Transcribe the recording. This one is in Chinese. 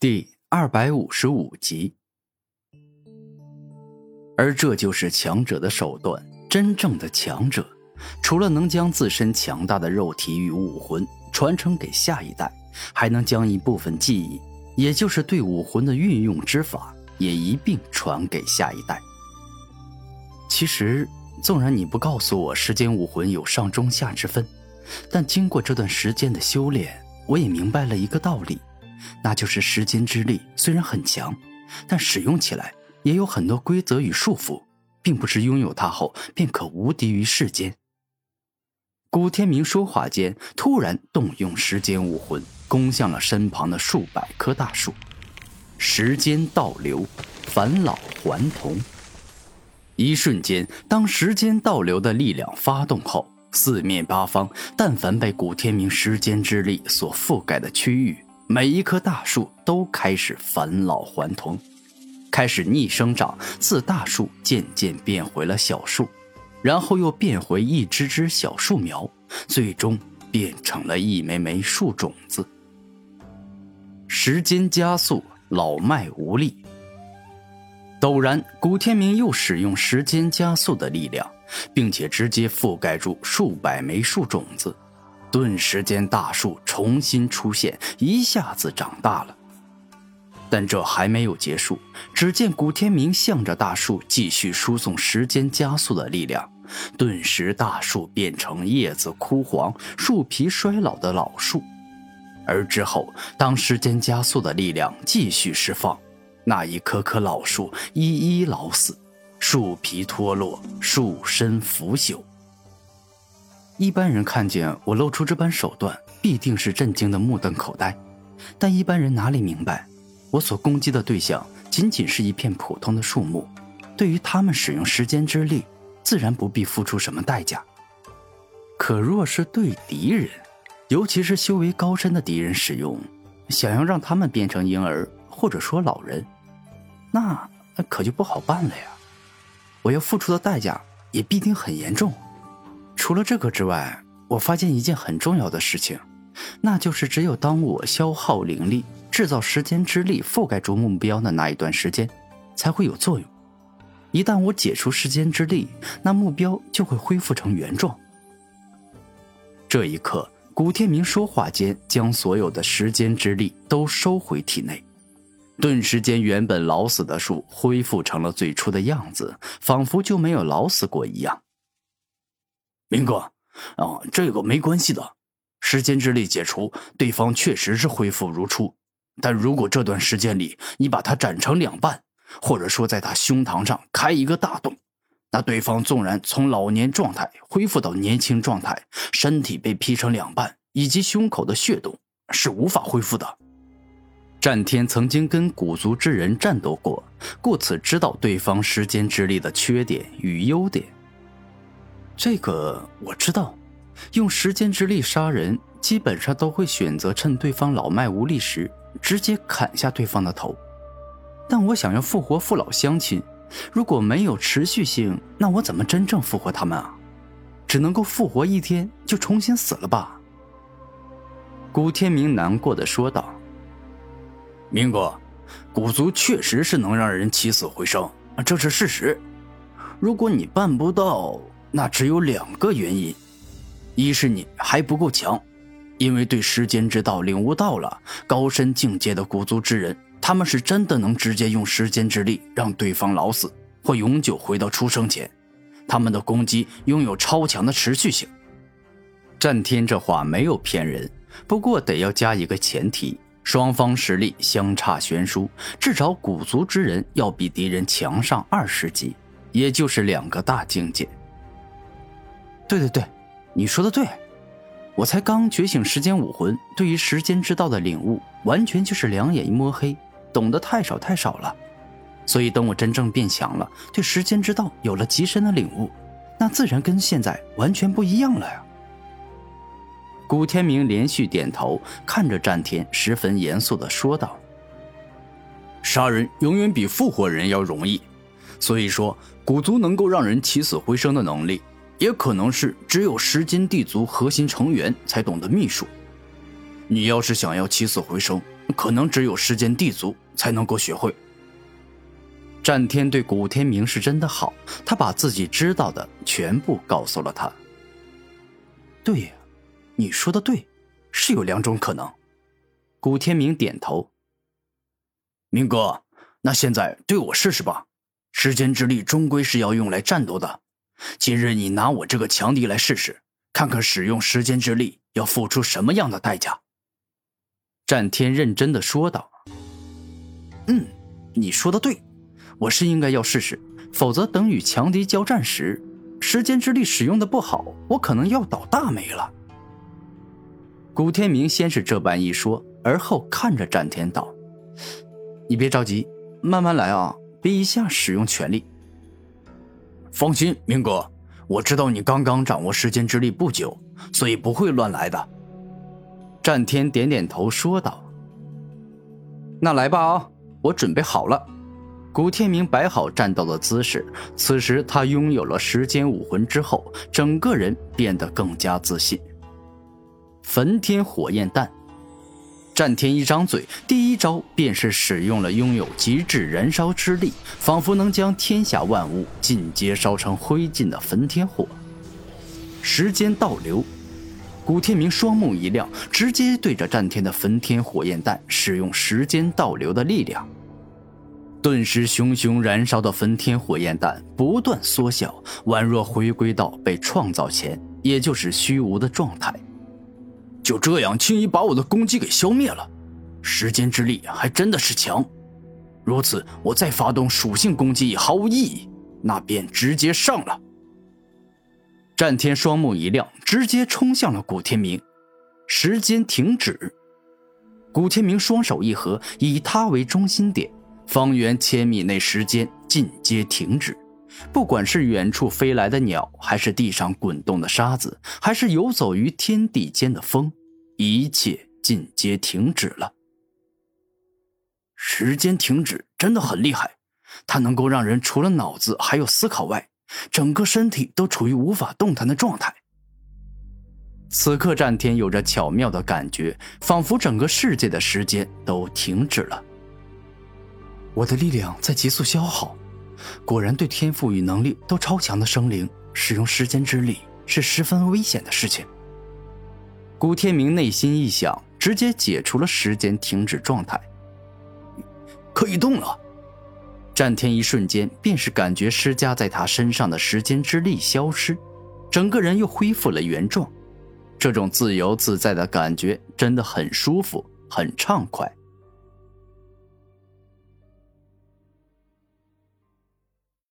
第二百五十五集，而这就是强者的手段。真正的强者，除了能将自身强大的肉体与武魂传承给下一代，还能将一部分记忆，也就是对武魂的运用之法，也一并传给下一代。其实，纵然你不告诉我时间武魂有上中下之分，但经过这段时间的修炼，我也明白了一个道理。那就是时间之力虽然很强，但使用起来也有很多规则与束缚，并不是拥有它后便可无敌于世间。古天明说话间，突然动用时间武魂，攻向了身旁的数百棵大树。时间倒流，返老还童。一瞬间，当时间倒流的力量发动后，四面八方，但凡被古天明时间之力所覆盖的区域。每一棵大树都开始返老还童，开始逆生长，自大树渐渐变回了小树，然后又变回一只只小树苗，最终变成了一枚枚树种子。时间加速，老迈无力。陡然，古天明又使用时间加速的力量，并且直接覆盖住数百枚树种子。顿时间，大树重新出现，一下子长大了。但这还没有结束，只见古天明向着大树继续输送时间加速的力量，顿时大树变成叶子枯黄、树皮衰老的老树。而之后，当时间加速的力量继续释放，那一棵棵老树一一老死，树皮脱落，树身腐朽。一般人看见我露出这般手段，必定是震惊的目瞪口呆。但一般人哪里明白，我所攻击的对象仅仅是一片普通的树木，对于他们使用时间之力，自然不必付出什么代价。可若是对敌人，尤其是修为高深的敌人使用，想要让他们变成婴儿或者说老人，那可就不好办了呀。我要付出的代价也必定很严重。除了这个之外，我发现一件很重要的事情，那就是只有当我消耗灵力、制造时间之力覆盖住目标的那一段时间，才会有作用。一旦我解除时间之力，那目标就会恢复成原状。这一刻，古天明说话间，将所有的时间之力都收回体内，顿时间，原本老死的树恢复成了最初的样子，仿佛就没有老死过一样。明哥，啊，这个没关系的。时间之力解除，对方确实是恢复如初。但如果这段时间里你把他斩成两半，或者说在他胸膛上开一个大洞，那对方纵然从老年状态恢复到年轻状态，身体被劈成两半，以及胸口的血洞是无法恢复的。战天曾经跟古族之人战斗过，故此知道对方时间之力的缺点与优点。这个我知道，用时间之力杀人，基本上都会选择趁对方老迈无力时，直接砍下对方的头。但我想要复活父老乡亲，如果没有持续性，那我怎么真正复活他们啊？只能够复活一天就重新死了吧？古天明难过的说道：“明哥，古族确实是能让人起死回生，这是事实。如果你办不到。”那只有两个原因，一是你还不够强，因为对时间之道领悟到了高深境界的古族之人，他们是真的能直接用时间之力让对方老死或永久回到出生前，他们的攻击拥有超强的持续性。战天这话没有骗人，不过得要加一个前提：双方实力相差悬殊，至少古族之人要比敌人强上二十级，也就是两个大境界。对对对，你说的对，我才刚觉醒时间武魂，对于时间之道的领悟完全就是两眼一摸黑，懂得太少太少了。所以等我真正变强了，对时间之道有了极深的领悟，那自然跟现在完全不一样了呀。古天明连续点头，看着战天，十分严肃的说道：“杀人永远比复活人要容易，所以说古族能够让人起死回生的能力。”也可能是只有时间地族核心成员才懂得秘术。你要是想要起死回生，可能只有时间地族才能够学会。战天对古天明是真的好，他把自己知道的全部告诉了他。对呀，你说的对，是有两种可能。古天明点头。明哥，那现在对我试试吧。时间之力终归是要用来战斗的。今日你拿我这个强敌来试试，看看使用时间之力要付出什么样的代价。战天认真的说道：“嗯，你说的对，我是应该要试试，否则等与强敌交战时，时间之力使用的不好，我可能要倒大霉了。”古天明先是这般一说，而后看着战天道：“你别着急，慢慢来啊，别一下使用全力。”放心，明哥，我知道你刚刚掌握时间之力不久，所以不会乱来的。战天点点头说道：“那来吧啊，我准备好了。”古天明摆好战斗的姿势，此时他拥有了时间武魂之后，整个人变得更加自信。焚天火焰弹。战天一张嘴，第一招便是使用了拥有极致燃烧之力，仿佛能将天下万物尽皆烧成灰烬的焚天火。时间倒流，古天明双目一亮，直接对着战天的焚天火焰弹使用时间倒流的力量，顿时熊熊燃烧的焚天火焰弹不断缩小，宛若回归到被创造前，也就是虚无的状态。就这样轻易把我的攻击给消灭了，时间之力还真的是强。如此，我再发动属性攻击也毫无意义，那便直接上了。战天双目一亮，直接冲向了古天明。时间停止，古天明双手一合，以他为中心点，方圆千米内时间尽皆停止。不管是远处飞来的鸟，还是地上滚动的沙子，还是游走于天地间的风。一切尽皆停止了。时间停止真的很厉害，它能够让人除了脑子还有思考外，整个身体都处于无法动弹的状态。此刻战天有着巧妙的感觉，仿佛整个世界的时间都停止了。我的力量在急速消耗，果然对天赋与能力都超强的生灵，使用时间之力是十分危险的事情。古天明内心一想，直接解除了时间停止状态，可以动了。战天一瞬间便是感觉施加在他身上的时间之力消失，整个人又恢复了原状。这种自由自在的感觉真的很舒服，很畅快。